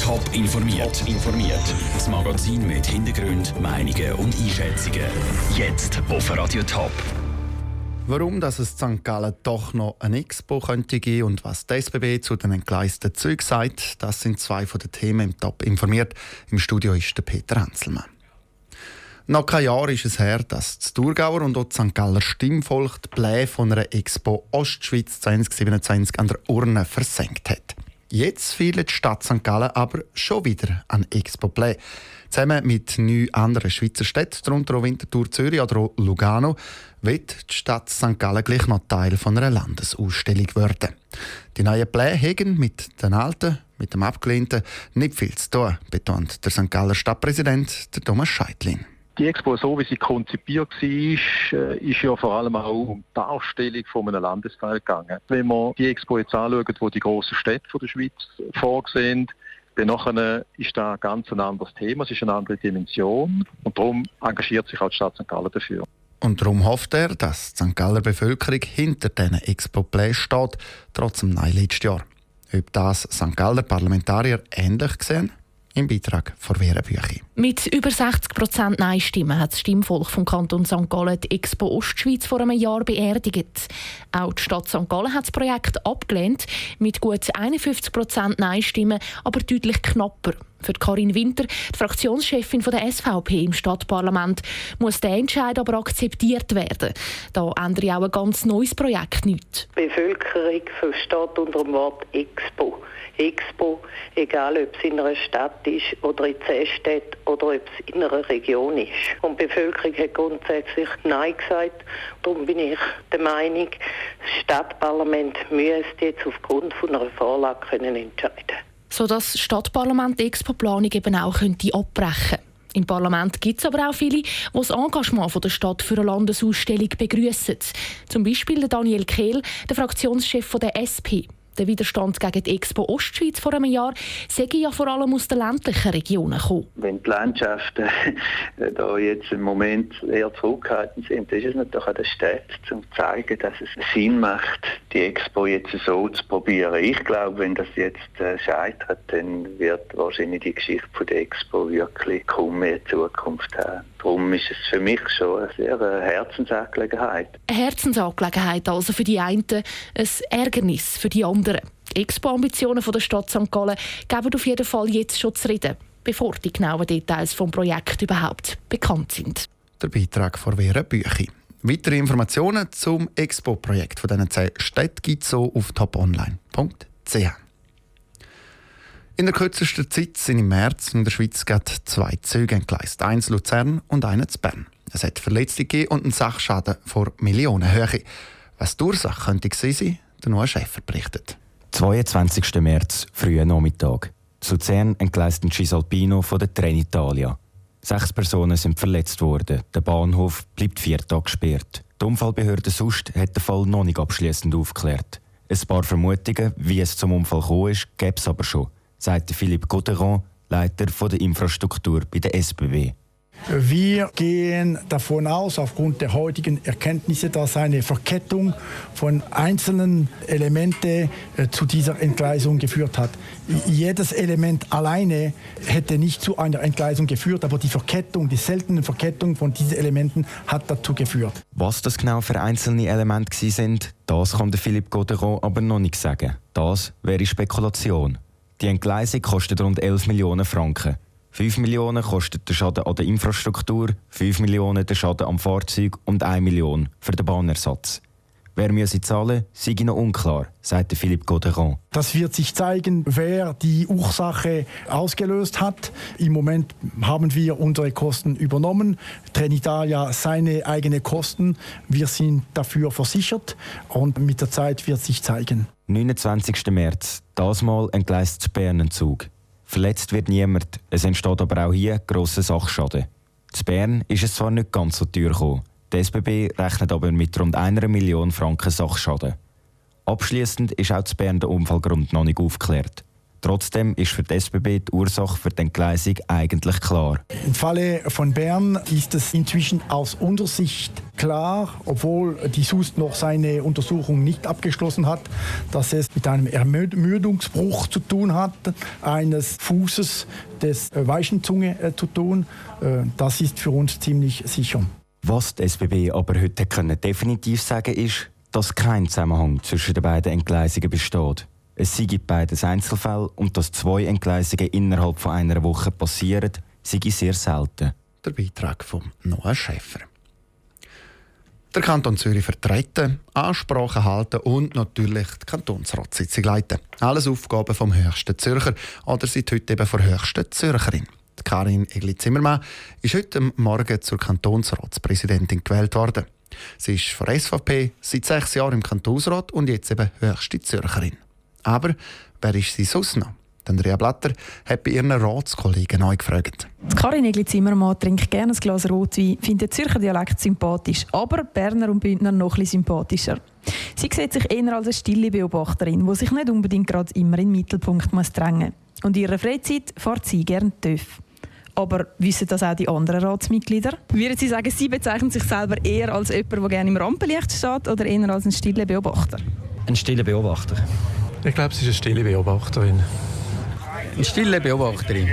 Top informiert. informiert. Das Magazin mit Hintergrund, Meinungen und Einschätzungen. Jetzt auf Radio Top. Warum dass es St. Gallen doch noch eine Expo könnte geben und was die SBB zu den entgleisten Zügen sagt, das sind zwei von den Themen im Top informiert. Im Studio ist der Peter Hanselmann. Noch kein Jahr ist es her, dass das Thurgauer und auch das St. Galler Stimmvolk die Pläne von einer Expo Ostschweiz 2027 an der Urne versenkt hat. Jetzt fehlt die Stadt St. Gallen aber schon wieder an Expo Play. Zusammen mit neun anderen Schweizer Städten, darunter auch Winterthur, Zürich oder auch Lugano, wird die Stadt St. Gallen gleich noch Teil von einer Landesausstellung werden. Die neuen Pläne haben mit den alten, mit dem abgelehnten nicht viel zu tun, betont der St. Galler Stadtpräsident Thomas Scheidlin. Die Expo, so wie sie konzipiert war, äh, ist ja vor allem auch um die Darstellung von einem Landesteil gegangen. Wenn wir die Expo jetzt anschauen, wo die grossen Städte der Schweiz vorgesehen dann ist da ganz ein anderes Thema, es ist eine andere Dimension und darum engagiert sich auch die Stadt St. Gallen dafür. Und darum hofft er, dass die St. Galler Bevölkerung hinter diesen Expo-Play steht, trotz dem Nein letztes Jahr. Ob das St. Galler Parlamentarier ähnlich sehen? Im Beitrag von Vera Büchi. Mit über 60 Prozent Nein-Stimmen hat das Stimmvolk vom Kanton St. Gallen die Expo Ostschweiz vor einem Jahr beerdigt. Auch die Stadt St. Gallen hat das Projekt abgelehnt, mit gut 51 Prozent Nein-Stimmen, aber deutlich knapper. Für Karin Winter, die Fraktionschefin der SVP im Stadtparlament, muss der Entscheid aber akzeptiert werden. Da ändert auch ein ganz neues Projekt nichts. Die Bevölkerung versteht unter dem Wort Expo. Expo, egal ob es in einer Stadt ist oder in zehn Städten oder ob es in einer Region ist. Und die Bevölkerung hat grundsätzlich Nein gesagt. Darum bin ich der Meinung, das Stadtparlament müsste jetzt aufgrund von einer Vorlage können entscheiden sodass das Stadtparlament die Expo-Planung eben auch könnte abbrechen Im Parlament gibt es aber auch viele, die das Engagement der Stadt für eine Landesausstellung begrüßen. Zum Beispiel Daniel Kehl, der Fraktionschef der SP. Der Widerstand gegen die Expo Ostschweiz vor einem Jahr sei ja vor allem aus den ländlichen Regionen gekommen. Wenn die Landschaften da jetzt im Moment eher zurückhaltend sind, ist es natürlich an der Stadt, um zu zeigen, dass es Sinn macht, die Expo jetzt so zu probieren. Ich glaube, wenn das jetzt äh, scheitert, dann wird wahrscheinlich die Geschichte von der Expo wirklich kaum mehr Zukunft haben. Darum ist es für mich schon eine sehr äh, Herzensangelegenheit. Eine Herzensangelegenheit also für die einen, ein Ärgernis für die anderen Expo-Ambitionen der Stadt St. Gallen geben auf jeden Fall jetzt schon zu reden, bevor die genauen Details des Projekts überhaupt bekannt sind. Der Beitrag von Vera Büchi. Weitere Informationen zum Expo-Projekt von diesen zehn Städten gibt es so auf toponline.ch. In der kürzesten Zeit sind im März in der Schweiz zwei Züge entgleist. Eins Luzern und eines zu Bern. Es hat Verletzte gegeben und einen Sachschaden vor Millionenhöhe. Was die Ursache könnte sein, der Noah Schäfer berichtet. 22. März, frühen Nachmittag. Zu Luzern entgleist ein Cisalpino von der Trenitalia. Sechs Personen sind verletzt worden. Der Bahnhof bleibt vier Tage gesperrt. Die Unfallbehörde sonst hat den Fall noch nicht abschließend aufgeklärt. Ein paar Vermutungen, wie es zum Unfall gekommen ist, gäbe es aber schon, sagte Philippe Gauderon, Leiter der Infrastruktur bei der SBB. Wir gehen davon aus, aufgrund der heutigen Erkenntnisse, dass eine Verkettung von einzelnen Elementen äh, zu dieser Entgleisung geführt hat. Jedes Element alleine hätte nicht zu einer Entgleisung geführt, aber die Verkettung, die seltene Verkettung von diesen Elementen hat dazu geführt. Was das genau für einzelne Elemente sind, das kann der Philippe Goderon aber noch nicht sagen. Das wäre Spekulation. Die Entgleisung kostet rund 11 Millionen Franken. 5 Millionen kostet der Schaden an der Infrastruktur, 5 Millionen der Schaden am Fahrzeug und 1 Million für den Bahnersatz. Wer müsse zahlen, sei noch unklar, sagte Philippe Goderon. Das wird sich zeigen, wer die Ursache ausgelöst hat. Im Moment haben wir unsere Kosten übernommen. Trenitalia seine eigenen Kosten. Wir sind dafür versichert und mit der Zeit wird sich zeigen. 29. März, das Mal entgleist Bernenzug. Verletzt wird niemand, es entsteht aber auch hier grosser Sachschaden. In Bern ist es zwar nicht ganz so teuer gekommen, die SBB rechnet aber mit rund einer Million Franken Sachschaden. Abschließend ist auch zu Bern der Unfallgrund noch nicht aufgeklärt. Trotzdem ist für die SBB die Ursache für die Entgleisung eigentlich klar. Im Falle von Bern ist es inzwischen aus unserer Sicht klar, obwohl die SUS noch seine Untersuchung nicht abgeschlossen hat, dass es mit einem Ermüdungsbruch zu tun hat, eines Fußes des Weichenzunge äh, zu tun. Äh, das ist für uns ziemlich sicher. Was die SBB aber heute können definitiv sagen ist, dass kein Zusammenhang zwischen den beiden Entgleisungen besteht. Es sei beides Einzelfälle und dass zwei Entgleisungen innerhalb von einer Woche passieren, sei sehr selten. Der Beitrag von Noah Schäfer. Der Kanton Zürich vertreten, Ansprachen halten und natürlich die Kantonsratssitzung leiten. Alles Aufgaben vom höchsten Zürcher oder seit heute eben von höchsten Zürcherin. Karin Egli-Zimmermann ist heute Morgen zur Kantonsratspräsidentin gewählt worden. Sie ist von SVP seit sechs Jahren im Kantonsrat und jetzt eben höchste Zürcherin. Aber wer ist sie sonst noch? Andrea Blatter hat bei ihren Ratskollegen neu gefragt. Karin Egli-Zimmermann trinkt gerne ein Glas Rotwein, findet den Zürcher Dialekt sympathisch, aber Berner und Bündner noch etwas sympathischer. Sie sieht sich eher als eine stille Beobachterin, die sich nicht unbedingt gerade immer in den Mittelpunkt muss drängen muss. Und in ihrer Freizeit fährt sie gerne TÜV. Aber wissen das auch die anderen Ratsmitglieder? Würden Sie sagen, Sie bezeichnen sich selber eher als jemand, der gerne im Rampenlicht steht oder eher als ein stiller Beobachter? Ein stiller Beobachter. Ich glaube, sie ist eine stille Beobachterin. Eine stille Beobachterin.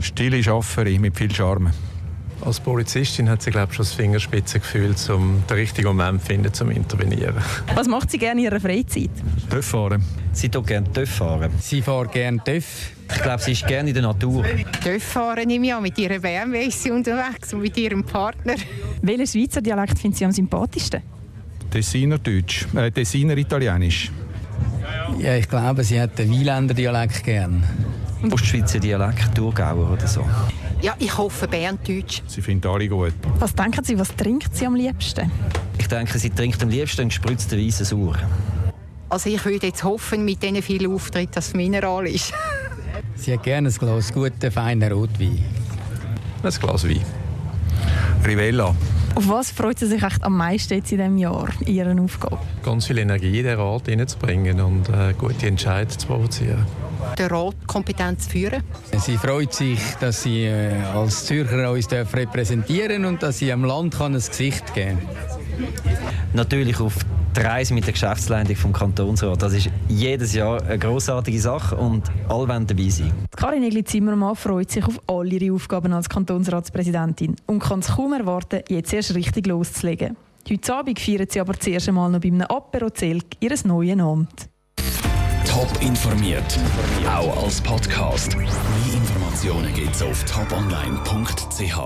Stille Schafferin mit viel Charme. Als Polizistin hat sie, glaube ich, schon das Fingerspitzengefühl, um den richtigen Moment zu finden, zum Intervenieren. Was macht sie gerne in ihrer Freizeit? TÜV fahren. Sie tut gerne TÜV fahren. Sie fährt gerne TÜV. Ich glaube, sie ist gerne in der Natur. TÜV fahren nehme ich an. Mit ihrer BMW ist sie unterwegs und mit ihrem Partner. Welchen Schweizer Dialekt findet sie am sympathischsten? Tessiner Deutsch, äh, Tessiner Italienisch. Ja, ich glaube, sie hat den Wieländer Dialekt gern. Ostschweizer Dialekt, Thurgauer oder so. Ja, ich hoffe Berndeutsch. Sie findet alle gut. Was denken Sie, was trinkt sie am liebsten? Ich denke, sie trinkt am liebsten einen gespritzten weißen Sauer. Also ich würde jetzt hoffen, mit diesen vielen Auftritten, dass es Mineral ist. sie hat gerne ein Glas guten, feinen Rotwein. Ein Glas Wein. Rivella. Auf was freut sie sich echt am meisten jetzt in diesem Jahr, in ihren Aufgaben? Ganz viel Energie in den Rat hineinzubringen und äh, gute Entscheidungen zu provozieren. Den Rat kompetent zu führen. Sie freut sich, dass sie äh, als Zürcher uns repräsentieren und dass sie am Land kann ein Gesicht geben kann. Natürlich auf die Reise mit der Geschäftsleitung vom Kantonsrat. Das ist jedes Jahr eine großartige Sache und alle wollen dabei sein. Karin Egli-Zimmermann freut sich auf all ihre Aufgaben als Kantonsratspräsidentin und kann es kaum erwarten, jetzt erst richtig loszulegen. Heute Abend feiert sie aber zuerst einmal noch bei einem Apero Zelk ihres neuen Amt. Top informiert, auch als Podcast. Mehr Informationen gibt es auf toponline.ch.